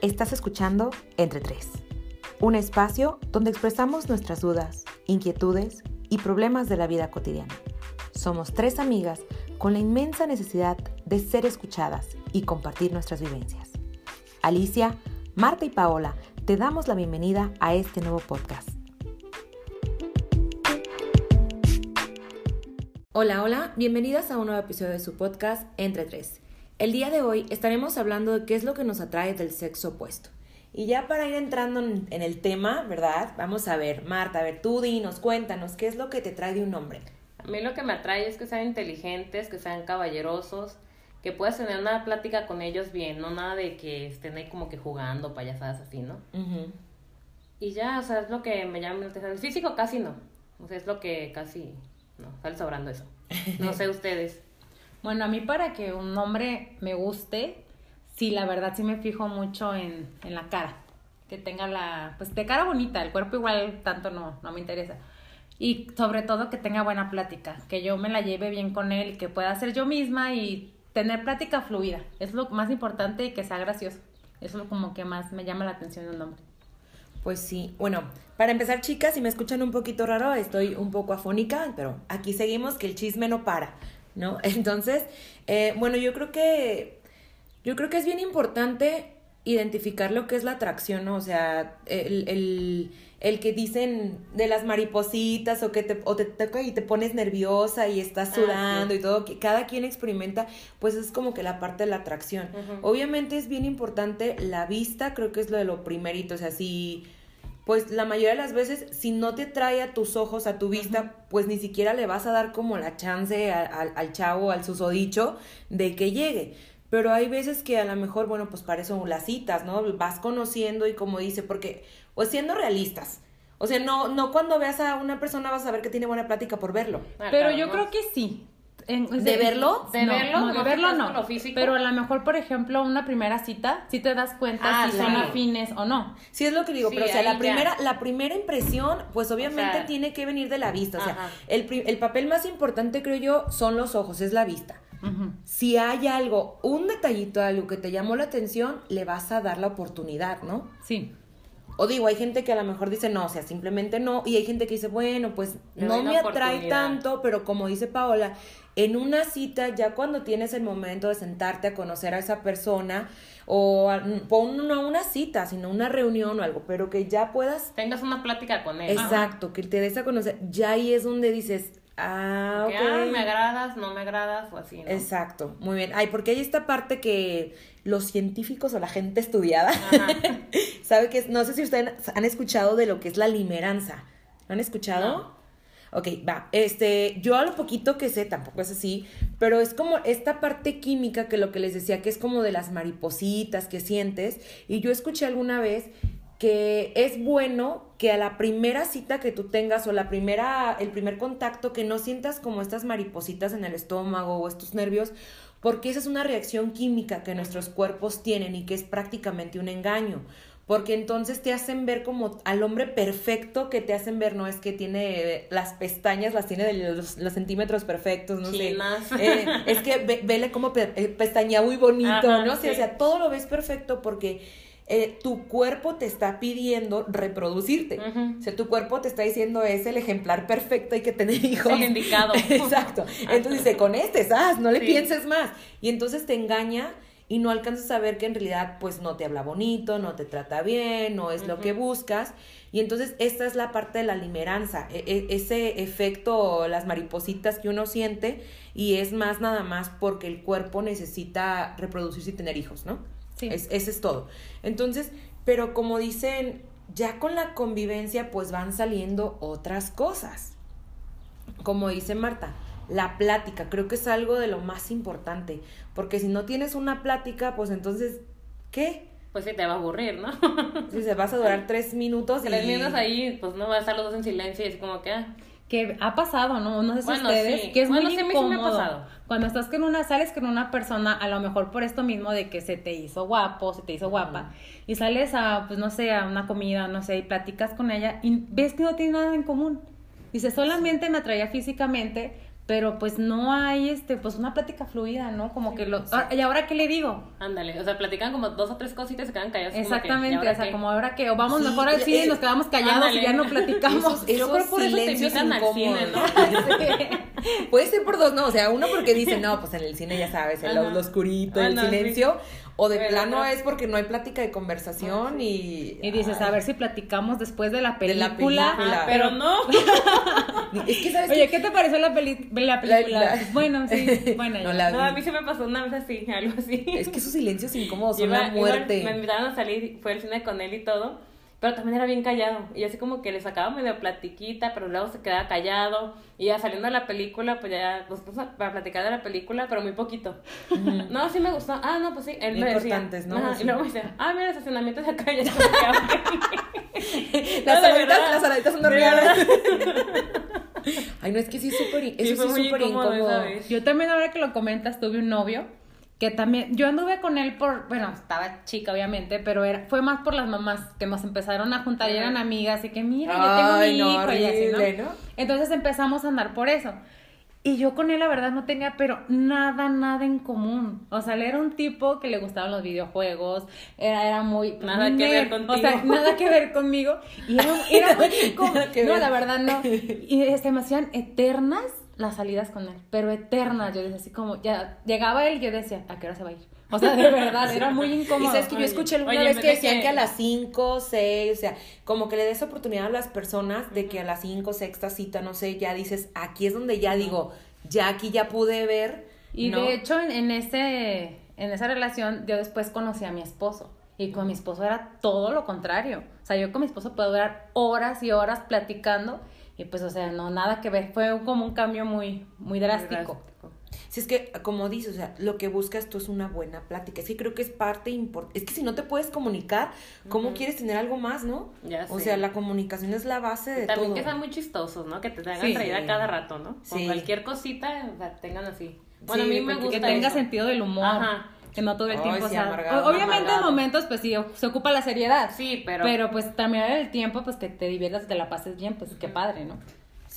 Estás escuchando Entre Tres, un espacio donde expresamos nuestras dudas, inquietudes y problemas de la vida cotidiana. Somos tres amigas con la inmensa necesidad de ser escuchadas y compartir nuestras vivencias. Alicia, Marta y Paola, te damos la bienvenida a este nuevo podcast. Hola, hola, bienvenidas a un nuevo episodio de su podcast Entre Tres. El día de hoy estaremos hablando de qué es lo que nos atrae del sexo opuesto. Y ya para ir entrando en, el tema, ¿verdad? Vamos a ver, Marta, a ver, tú dinos, cuéntanos, ¿qué es lo que te trae de un hombre? A mí lo que me atrae es que sean inteligentes, que sean caballerosos, que puedas tener una plática con ellos bien, no nada de que estén ahí como que jugando, payasadas así, ¿no? Y ya, o sea, es lo que me llama la atención. El físico casi no. O sea, es lo que casi, no, sale sobrando eso. No sé ustedes. Bueno, a mí para que un hombre me guste, sí, la verdad sí me fijo mucho en, en la cara. Que tenga la, pues de cara bonita, el cuerpo igual tanto no, no me interesa. Y sobre todo que tenga buena plática, que yo me la lleve bien con él, que pueda ser yo misma y tener plática fluida. Es lo más importante y que sea gracioso. Eso es lo como que más me llama la atención de un hombre. Pues sí, bueno, para empezar chicas, si me escuchan un poquito raro, estoy un poco afónica, pero aquí seguimos que el chisme no para. ¿No? Entonces, eh, bueno, yo creo que, yo creo que es bien importante identificar lo que es la atracción, ¿no? O sea, el, el, el que dicen de las maripositas o que te, o te toca y te pones nerviosa y estás ah, sudando y todo, que cada quien experimenta, pues es como que la parte de la atracción. Obviamente es bien importante la vista, creo que es lo de lo primerito, o sea, si pues la mayoría de las veces, si no te trae a tus ojos, a tu vista, pues ni siquiera le vas a dar como la chance al chavo, al susodicho, de que llegue. Pero hay veces que a lo mejor, bueno, pues para eso las citas, ¿no? Vas conociendo y como dice, porque, pues siendo realistas, o sea, no, no cuando veas a una persona vas a ver que tiene buena plática por verlo. Ah, Pero yo creo que sí. ¿De verlo? De verlo, no, de verlo no. Pero a lo mejor, por ejemplo, una primera cita, si te das cuenta ah, si son afines o no. Sí, es lo que digo, pero o sea, la primera, la primera impresión, pues obviamente tiene que venir de la vista. O sea, el, el papel más importante, creo yo, son los ojos, es la vista. Si hay algo, un detallito, algo que te llamó la atención, le vas a dar la oportunidad, ¿no? Sí. O digo, hay gente que a lo mejor dice no, o sea, simplemente no. Y hay gente que dice, bueno, pues no me atrae tanto, pero como dice Paola, en una cita, ya cuando tienes el momento de sentarte a conocer a esa persona, o pon no una cita, sino una reunión o algo, pero que ya puedas... Tengas una plática con él. Exacto, que te des a conocer. Ya ahí es donde dices, Ah, ok. Ah, me agradas, no me agradas o así, ¿no? Exacto, muy bien. Ay, porque hay esta parte que los científicos o la gente estudiada sabe que no sé si ustedes han escuchado de lo que es la limeranza. ¿Lo han escuchado? Ok, va. Este, yo a lo poquito que sé, tampoco es así, pero es como esta parte química que lo que les decía, que es como de las maripositas que sientes. Y yo escuché alguna vez que es bueno que a la primera cita que tú tengas o la primera, el primer contacto, que no sientas como estas maripositas en el estómago o estos nervios, porque esa es una reacción química que nuestros cuerpos tienen y que es prácticamente un engaño. Porque entonces te hacen ver como al hombre perfecto que te hacen ver, no es que tiene las pestañas, las tiene de los, centímetros perfectos, no sé. Eh, es que vele como eh, pestaña muy bonito, ¿no? o sea, todo lo ves perfecto porque eh, tu cuerpo te está pidiendo reproducirte. O sea, tu cuerpo te está diciendo es el ejemplar perfecto, hay que tener hijos. El indicado. Exacto. Entonces dice, con este, ¿sabes? No le pienses más. Y entonces te engaña y no alcanzas a ver que en realidad pues no te habla bonito, no te trata bien, no es lo que buscas. Y entonces esta es la parte de la limeranza, e, e, ese efecto, las maripositas que uno siente y es más nada más porque el cuerpo necesita reproducirse y tener hijos, ¿no? Sí. Es, ese es todo. Entonces, pero como dicen, ya con la convivencia pues van saliendo otras cosas. Como dice Marta, la plática, creo que es algo de lo más importante, porque si no tienes una plática, pues entonces, ¿qué? Pues sí, te va a aburrir, ¿no? si se vas a durar tres minutos. Tres minutos ahí, pues no vas a estar los dos en silencio y así como que... Ah, que ha pasado, ¿no? No sé si ustedes, que es muy incómodo. Cuando estás con una, sales con una persona, a lo mejor por esto mismo de que se te hizo guapo, se te hizo guapa, y sales a, pues no sé, a una comida, no sé, y platicas con ella, y ves que no tiene nada en común. Dice, solamente me atraía físicamente, pero pues no hay este pues una plática fluida no como que lo ah, y ahora qué le digo ándale o sea platican como dos o tres cositas y se quedan callados exactamente o sea como ahora que o vamos mejor al cine y nos quedamos callados y ya no platicamos. Yo creo por eso te invitan al cine no puede ser por dos no o sea uno porque dice no pues en el cine ya sabes el lo oscurito el silencio o de plano es porque no hay plática de conversación y... Y dices, a ver si platicamos después de la película. Ah, pero no. es que, ¿sabes Oye, ¿qué te pareció la, peli la película? Bueno, sí, bueno. No, la no, a mí se me pasó una vez así, algo así. Es que sus silencios incómodos son la muerte. me invitaron a salir, fue al cine con él y todo. Pero también era bien callado. Y así como que le sacaba medio platiquita, pero luego se quedaba callado. Y ya saliendo de la película, pues ya nos pusimos para platicar de la película, pero muy poquito. No, sí me gustó. Ah, no, pues sí. Él me decía. ¿no? Y luego me decía, ah, mira, el estacionamiento de acá. Ya las saladitas, las saladitas son reales. Ay, no, es que sí, súper, eso sí, súper incómodo. Yo también, ahora que lo comentas, tuve un novio que también, yo anduve con él por, bueno, estaba chica obviamente, pero era, fue más por las mamás que nos empezaron a juntar y eran amigas y que mira, yo tengo mi hijo y así, ¿no? Entonces empezamos a andar por eso. Y yo con él la verdad no tenía, pero nada, nada en común. O sea, él era un tipo que le gustaban los videojuegos, era, era muy... Nada que ver contigo. O sea, nada que ver conmigo. Y era, era muy incómodo. No, la verdad no. Y se me hacían eternas las salidas con él, pero eternas. Yo decía así como, ya llegaba él y yo decía, ¿a qué hora se va a ir? O sea, de verdad, era muy incómodo. Y sabes que yo escuché alguna vez que decían que... a las 5, 6, o sea, como que le des oportunidad a las personas de que a las 5, sexta cita, no sé, ya dices, aquí es donde ya digo, ya aquí ya pude ver. Y de hecho, en, en, ese, en esa relación, yo después conocí a mi esposo. Y con mi esposo era todo lo contrario. O sea, yo con mi esposo puedo durar horas y horas platicando y pues, o sea, no, nada que ver. Fue como un cambio muy, muy drástico. Si es que, como dices, o sea, lo que buscas tú es una buena plática. Es que creo que es parte importante. Es que si no te puedes comunicar, ¿cómo quieres tener algo más, no? Ya o sea, la comunicación es la base de todo. También que sean muy chistosos, ¿no? Que te hagan reír a cada rato, ¿no? Con cualquier cosita, o sea, tengan así. Bueno, a mí me gusta. Que tenga sentido del humor. Ajá que no todo el tiempo o sea, obviamente en momentos pues sí se ocupa la seriedad sí pero pero pues también el tiempo pues que te diviertas que te la pases bien pues qué padre no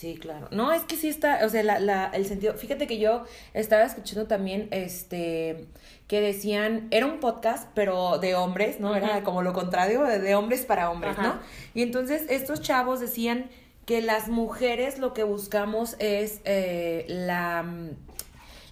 Sí, claro. No, es que sí está, o sea, la, la, el sentido, fíjate que yo estaba escuchando también, este, que decían, era un podcast, pero de hombres, ¿no? Era como lo contrario, de, hombres para hombres, ¿no? Y entonces estos chavos decían que las mujeres lo que buscamos es eh, la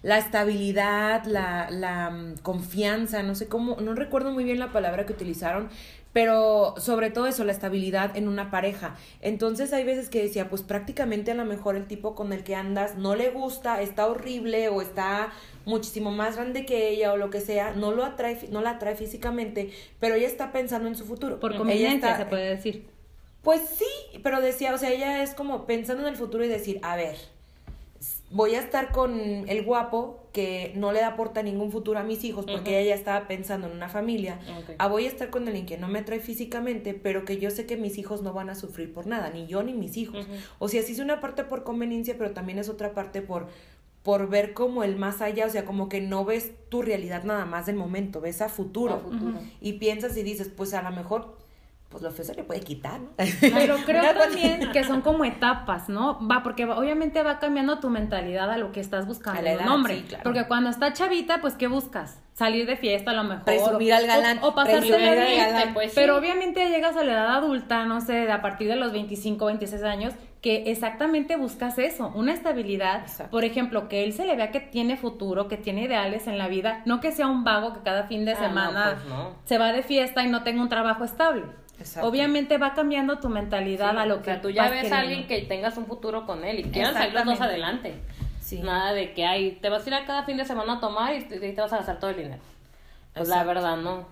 la estabilidad, la, la mm, confianza, no sé cómo, no recuerdo muy bien la palabra que utilizaron, pero sobre todo eso, la estabilidad en una pareja. Entonces hay veces que decía, pues prácticamente a lo mejor el tipo con el que andas no le gusta, está horrible o está muchísimo más grande que ella o lo que sea, no lo atrae, no la atrae físicamente, pero ella está pensando en su futuro. Por conveniencia se puede decir. Pues sí, pero decía, o sea, ella es como pensando en el futuro y decir, a ver, voy a estar con el guapo que no le aporta ningún futuro a mis hijos porque ella ya estaba pensando en una familia, a voy a estar con alguien que no me trae físicamente, pero que yo sé que mis hijos no van a sufrir por nada, ni yo ni mis hijos. O sea, sí es una parte por conveniencia, pero también es otra parte por por ver como el más allá, o sea, como que no ves tu realidad nada más del momento, ves a futuro. A futuro. Y piensas y dices, pues a lo mejor pues lo feo se le puede quitar, ¿no? Pero creo también que son como etapas, ¿no? Va, porque obviamente va cambiando tu mentalidad a lo que estás buscando en un hombre. Porque cuando está chavita, pues, ¿qué buscas? Salir de fiesta a lo mejor. Presumir al galán. O, o al galán. Pues, Pero obviamente llegas a la edad adulta, no sé, a partir de los 25, 26 años, que exactamente buscas eso, una estabilidad. Por ejemplo, que él se le vea que tiene futuro, que tiene ideales en la vida, no que sea un vago que cada fin de ah, semana pues se va de fiesta y no tenga un trabajo estable. Obviamente va cambiando tu mentalidad a lo que tú ya ves a alguien que tengas un futuro con él y quieran salir los dos adelante. Nada de que hay, te vas a ir a cada fin de semana a tomar y te, vas a gastar todo el dinero. Pues la verdad, no.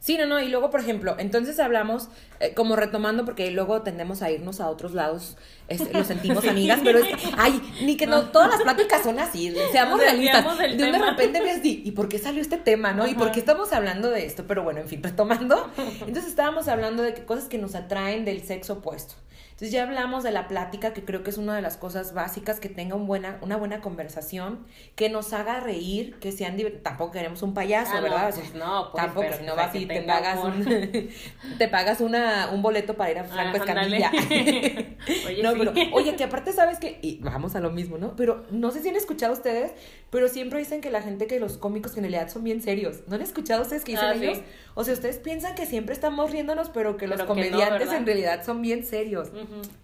Sí, no, no, y luego, por ejemplo, entonces hablamos, eh, como retomando, porque luego tendemos a irnos a otros lados, este, lo sentimos amigas, pero es ay, ni que no, todas las pláticas son así, seamos realistas. De de repente ves, ¿y por qué salió este tema, no? ¿Y por qué estamos hablando de esto? Pero bueno, en fin, retomando, entonces estábamos hablando de que cosas que nos atraen del sexo opuesto. Entonces ya hablamos de la plática, que creo que es una de las cosas básicas, que tenga un buena, una buena conversación, que nos haga reír, que sean Tampoco queremos un payaso, Ah, no, ¿verdad? pues no, pues, tampoco, si no pues vas hay y te pagas, un, te pagas una, un boleto para ir a Franco Ah, ándale. Escamilla. Oye, no, sí. pero, oye, que aparte sabes que, y vamos a lo mismo, ¿no? Pero no sé si han escuchado ustedes, pero siempre dicen que la gente, que los cómicos que en realidad son bien serios. ¿No han escuchado ustedes que dicen Ah, sí. ellos? O sea, ustedes piensan que siempre estamos riéndonos, pero que los Pero no, comediantes en realidad son bien serios.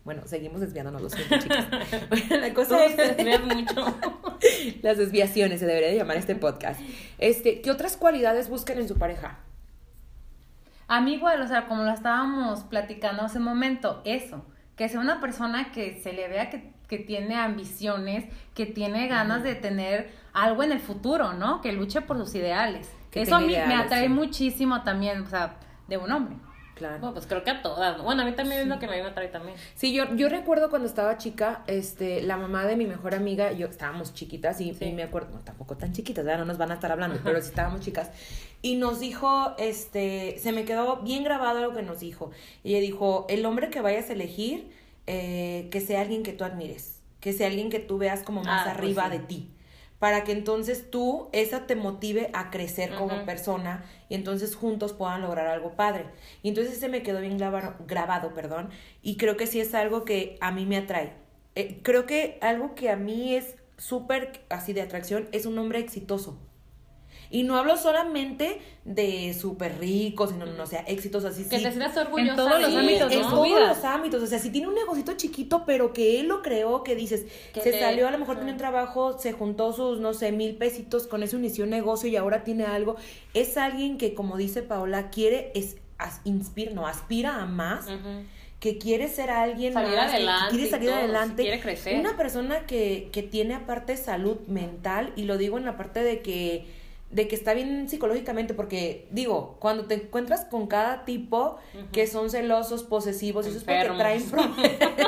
Bueno, seguimos desviándonos los siento, chicas. Bueno, la cosa Tú es desvías mucho. las desviaciones, se debería de llamar este podcast. Este, ¿qué otras cualidades buscan en su pareja? A mí igual, o sea, como lo estábamos platicando hace un momento, eso, que sea una persona que se le vea que, que tiene ambiciones, que tiene ganas de tener algo en el futuro, ¿no? Que luche por sus ideales. Que eso a mí me atrae sí. muchísimo también, o sea, de un hombre. Claro. Bueno, pues creo que a todas. ¿no? Bueno, a mí también es lo que a mí me atrae también. Sí, yo, yo recuerdo cuando estaba chica, este, la mamá de mi mejor amiga, yo estábamos chiquitas y, Sí. y me acuerdo, no, tampoco tan chiquitas, ya no nos van a estar hablando, pero sí estábamos chicas. Y nos dijo, este, se me quedó bien grabado lo que nos dijo. Y ella dijo, el hombre que vayas a elegir, eh, que sea alguien que tú admires, que sea alguien que tú veas como más Ah, pues arriba sí. de ti. Para que entonces tú, esa te motive a crecer como persona y entonces juntos puedan lograr algo padre. Y entonces se me quedó bien grabado, grabado, perdón, y creo que sí es algo que a mí me atrae. Eh, creo que algo que a mí es súper así de atracción es un hombre exitoso. Y no hablo solamente de súper rico, sino, no, o sea, exitoso así. Que sí, te sientas orgullosa todos los ámbitos en todos vida. los ámbitos, o sea, si tiene un negocito chiquito, pero que él lo creó, que dices, Que se te- salió, a lo mejor Ajá. tiene un trabajo, se juntó sus, no sé, mil pesitos, con eso inició un negocio y ahora tiene algo, es alguien que, como dice Paola, quiere, es, as- inspira, no, aspira a más, que quiere ser alguien Salir más, que adelante quiere y salir todo, adelante, quiere crecer. una persona que, que tiene aparte salud mental, y lo digo en la parte de que de que está bien psicológicamente, porque digo, cuando te encuentras con cada tipo que son celosos, posesivos, eso es porque traen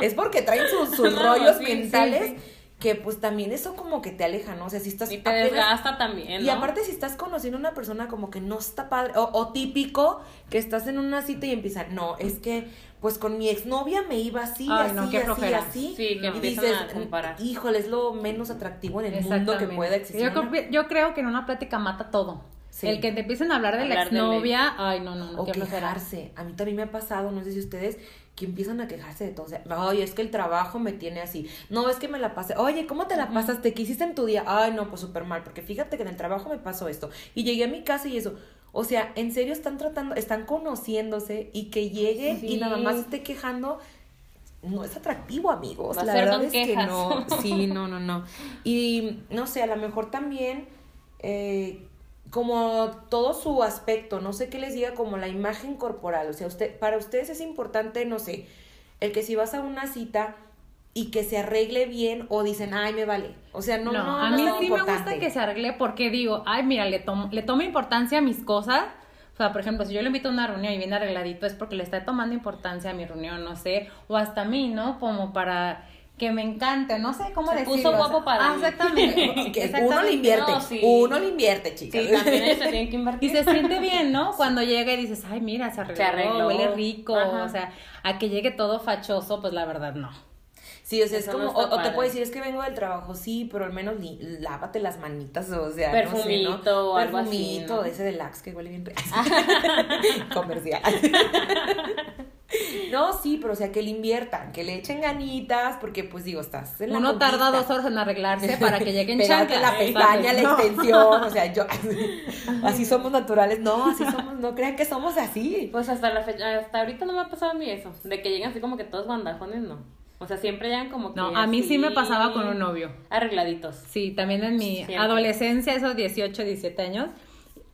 es porque traen sus, sus No, rollos sí, mentales, sí. que pues también eso como que te aleja, ¿no? O sea, si estás Y te apenas- desgasta también, y ¿no? aparte si estás conociendo a una persona como que no está padre, o, o típico, que estás en una cita y empiezan, no, es que pues con mi exnovia me iba así, Ay, así, no, qué así, así. Sí, que y empiezan dices, a comparar. híjole, es lo menos atractivo en el mundo que pueda existir. Yo, creo- yo creo que en una plática mata todo. Sí. El que te empiecen a hablar de la de exnovia, ay, no, no, no, o quejarse. A mí también me ha pasado, no sé si ustedes, que empiezan a quejarse de todo. O sea, ay, es que el trabajo me tiene así. No, es que me la pasé. Oye, ¿cómo te la pasaste? ¿Qué hiciste en tu día? Ay, no, pues súper mal, porque fíjate que en el trabajo me pasó esto. Y llegué a mi casa y eso. O sea, en serio están tratando, están conociéndose y que llegue y nada más esté quejando. No es atractivo, amigos. Va la verdad es que no. Sí, no, no, no. Y no sé, a lo mejor también eh, como todo su aspecto, no sé qué les diga, como la imagen corporal. O sea, usted, para ustedes es importante, no sé, el que si vas a una cita y que se arregle bien o dicen, ay, me vale. O sea, no, No, no, a no mí tan sí me gusta que se arregle porque digo, ay, mira, le tomo, le tomo importancia a mis cosas. O sea, por ejemplo, si yo le invito a una reunión y viene arregladito es porque le está tomando importancia a mi reunión, no sé, o hasta a mí, ¿no? Como para que me encante, no sé cómo Se puso decirlo. o sea, guapo para ah, exactamente. Que exactamente. uno le invierte, No, sí. uno le invierte, chicas. Sí, también ellos se tienen que invertir. Y se siente bien, ¿no? Cuando llega y dices, ay, mira, se arregló, Se arregló. huele rico, Ajá. o sea, a que llegue todo fachoso, pues la verdad no. Sí, o sea, es como, no o, te puede decir, es que vengo del trabajo, sí, pero al menos li- lávate las manitas, o sea, no sé, ¿no? Perfumito o algo así, Perfumito, ¿no? ese de Lax que huele bien. Comercial. no, sí, pero o sea, que le inviertan, que le echen ganitas, porque pues digo, estás en la Uno tarda dos horas en arreglarse para que llegue en Pegarte chancla. la pestaña, la No. extensión, o sea, yo, así somos naturales, no, así somos, no crean que somos así. Pues hasta la fecha, hasta ahorita no me ha pasado a mí eso, de que llegan así como que todos bandajones, no. O sea, siempre llegan como que No, a mí sí me pasaba con un novio. Arregladitos. Sí, también en mi Siempre. adolescencia, esos 18, 17 años,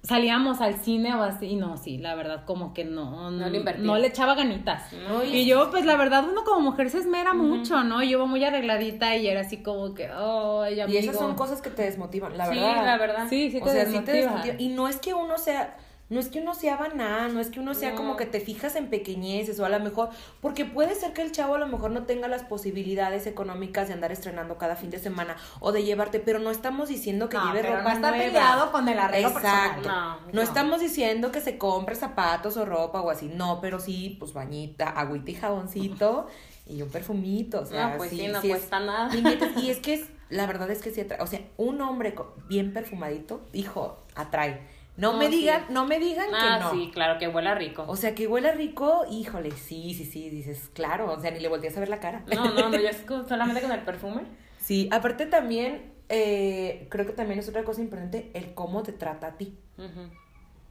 salíamos al cine o así, y no, sí, la verdad, como que no, No le invertía. no le echaba ganitas. No, y- yo, pues la verdad, uno como mujer se esmera mucho, ¿no? Yo iba muy arregladita y era así como que, amigo. Y esas son cosas que te desmotivan, la sí, verdad. la verdad. Sí, sí o te sea, sí te desmotiva. Y no es que uno sea no es que uno sea banal, no es que uno sea como que te fijas en pequeñeces o a lo mejor, porque puede ser que el chavo a lo mejor no tenga las posibilidades económicas de andar estrenando cada fin de semana o de llevarte, pero no estamos diciendo que lleve ropa no está nueva. peleado con el arreglo Exacto. personal. No, estamos diciendo que se compre zapatos o ropa o así, no, pero sí, pues bañita, agüita y jaboncito y un perfumito, o sea, No, pues sí, sí, no sí es- cuesta nada. y es que es, la verdad es que sí atrae, o sea, un hombre bien perfumadito, hijo, atrae. No, No, me sí. digan, no me digan Ah, que no. sí, claro, que huela rico. O sea, que huele rico, híjole, sí, sí, sí, dices, claro, o sea, ni le volteas a ver la cara. No, no, no, yo es solamente con el perfume. Sí, aparte también, eh, creo que también es otra cosa importante, el cómo te trata a ti. Ujú.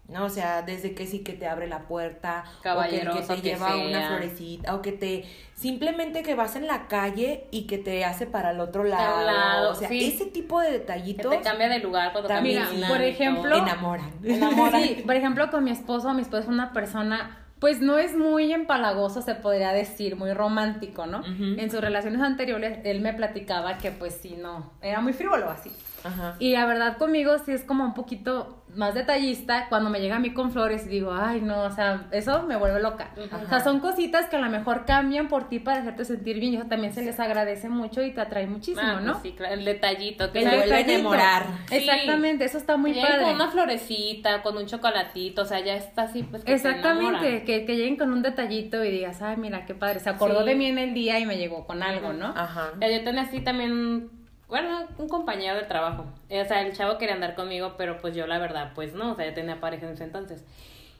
¿No? O sea, desde que sí que te abre la puerta, o que, Caballeroso que te que lleva una florecita, o que te, simplemente que vas en la calle y que te hace para el otro lado. lado, o sea, sí. ese tipo de Que detallitos te cambia de lugar cuando También, caminas. Por ejemplo, enamoran. Enamora. Sí, por ejemplo, con mi esposo, mi esposo es una persona, pues no es muy empalagoso, se podría decir, muy romántico, ¿no? En sus relaciones anteriores, él me platicaba que pues sí, no, era muy frívolo así. Ajá. Y la verdad conmigo sí es como un poquito más detallista cuando me llega a mí con flores y digo, ay no, o sea, eso me vuelve loca. O sea, son cositas que a lo mejor cambian por ti para hacerte sentir bien y eso también se les agradece mucho y te atrae muchísimo, Ah, pues ¿no? sí, claro, el detallito. Que El sabe- vuelve a enamorar. Sí. Exactamente, eso está muy que lleguen padre. con una florecita, con un chocolatito, o sea, ya está así, pues que te Exactamente, enamora. que, que lleguen con un detallito y digas, ay, mira, qué padre, se acordó Sí. de mí en el día y me llegó con algo, ¿no? Ajá. Ya, Yo tenía así también, bueno, un compañero de trabajo. Eh, O sea, el chavo quería andar conmigo, pero pues yo la verdad, pues no, o sea, yo tenía pareja en ese entonces.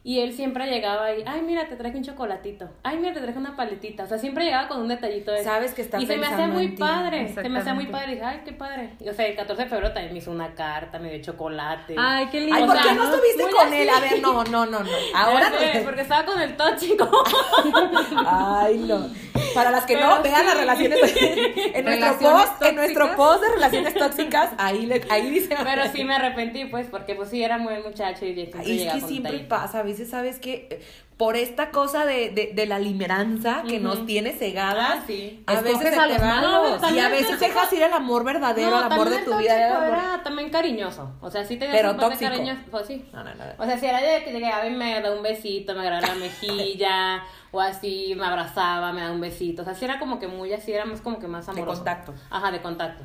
Y él siempre llegaba y, ay, mira, te traje un chocolatito. Ay, mira, te traje una paletita. O sea, siempre llegaba con un detallito de Sabes que está Y se me hacía muy padre. Se me hacía muy padre. Y dije, ay, qué padre. Y, o sea, el 14 de febrero también me hizo una carta, me dio chocolate. Ay, qué lindo. Ay, O ¿por sea, qué no ¿no? estuviste con así. él? A ver, no, no, no, no. Ahora sé, no. porque estaba con el tóxico. Ay, no. Para las que no, vean sí. las relaciones en nuestro post, en nuestro tóxicas. post de relaciones tóxicas, ahí le, ahí dice. Pero sí me arrepentí, pues, porque pues sí era muy muchacho y siempre Ay, es que siempre pasa, a veces sabes que por esta cosa de, de, de la limeranza que nos tiene cegadas, Ah, sí. a Escoges veces se a te los malos. y a veces dejas ir el amor verdadero, el amor de tu el vida. tóxico amor- era también cariñoso. O sea, sí tenía Pero parte tóxico. cariñoso. Pues sí. No, no, no. O sea, si era de que llegaba y me da un besito, me agarraba la mejilla, o así me abrazaba, me da un besito. O sea, sí era como que muy así, era más como que más De amoroso. contacto. Ajá, de contacto.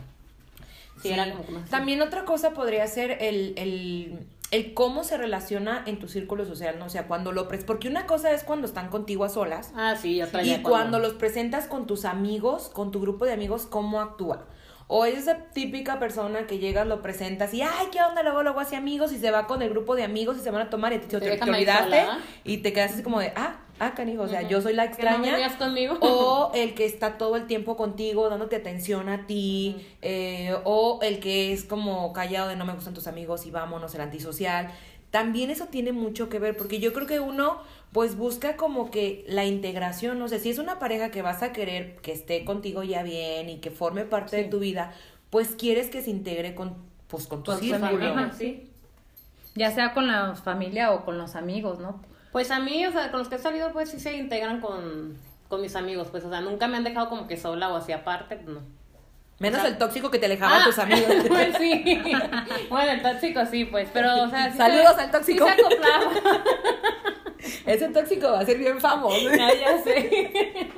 Sí, Sí. era como que más. También otra cosa podría ser el, el, el cómo se relaciona en tu círculo social, ¿no? O sea, cuando lo... pres- Porque una cosa es cuando están contigo a solas. Ah, sí, otra Y ya cuando los presentas con tus amigos, con tu grupo de amigos, ¿cómo actúa? O es esa típica persona que llegas, lo presentas y, ay, ¿qué onda? Luego, luego hace amigos y se va con el grupo de amigos y se van a tomar y te, olvidaste sola. y te quedas así como de, ah, ah, canijo, o sea, yo soy la Que no extraña. conmigo. O el que está todo el tiempo contigo, dándote atención a ti. eh, o el que es como callado de no me gustan tus amigos y vámonos, el antisocial. También eso tiene mucho que ver, porque yo creo que uno pues busca como que la integración, no sé, si es una pareja que vas a querer que esté contigo ya bien y que forme parte de tu vida, pues quieres que se integre con pues con tu círculo. sí. Ya sea con la familia o con los amigos, ¿no? Pues a mí, o sea, con los que he salido, pues sí se integran con, con mis amigos, pues, o sea, nunca me han dejado como que sola o así aparte, pues no. Menos O sea- el tóxico que te alejaba a Ah, tus amigos. pues sí. Bueno, el tóxico sí, pues, pero, o sea, sí Saludos se- al tóxico. Sí se acoplaba. Ese tóxico va a ser bien famoso. Ya, ya sé.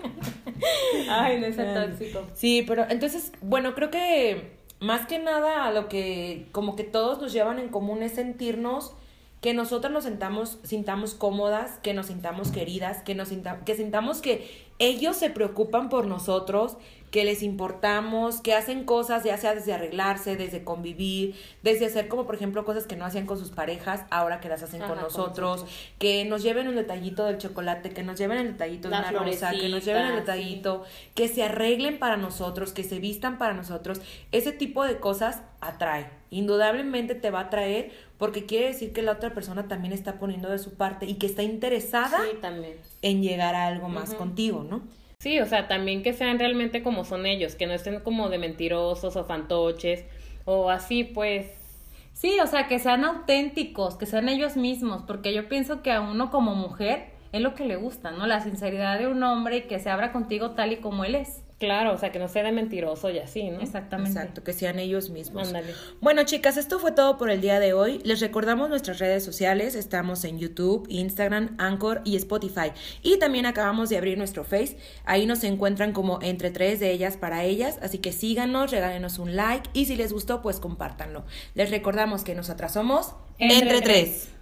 Ay, no ese Ay. tóxico. Sí, pero entonces, bueno, creo que más que nada a lo que como que todos nos llevan en común es sentirnos que nosotros nos sentamos, sintamos cómodas, que nos sintamos queridas, que nos sinta- que sintamos que ellos se preocupan por nosotros, que les importamos, que hacen cosas, ya sea desde arreglarse, desde convivir, desde hacer como por ejemplo cosas que no hacían con sus parejas, ahora que las hacen con Ajá, con nosotros, nosotros. que nos lleven un detallito del chocolate, que nos lleven el detallito de La una rosa, que nos lleven el sí. detallito que se arreglen para nosotros, que se vistan para nosotros, ese tipo de cosas atrae. Indudablemente te va a atraer porque quiere decir que la otra persona también está poniendo de su parte y que está interesada Sí, también. en llegar a algo más contigo, ¿no? Sí, o sea, también que sean realmente como son ellos, que no estén como de mentirosos o fantoches o así, pues. Sí, o sea, que sean auténticos, que sean ellos mismos, porque yo pienso que a uno como mujer es lo que le gusta, ¿no? La sinceridad de un hombre y que se abra contigo tal y como él es. Claro, o sea, que no sea de mentiroso y así, ¿no? Exactamente. Exacto, que sean ellos mismos. Ándale. Bueno, chicas, esto fue todo por el día de hoy. Les recordamos nuestras redes sociales. Estamos en YouTube, Instagram, Anchor y Spotify. Y también acabamos de abrir nuestro Face. Ahí nos encuentran como entre tres de ellas para ellas. Así que síganos, regálenos un like y si les gustó, pues compártanlo. Les recordamos que nosotras somos Entre Tres.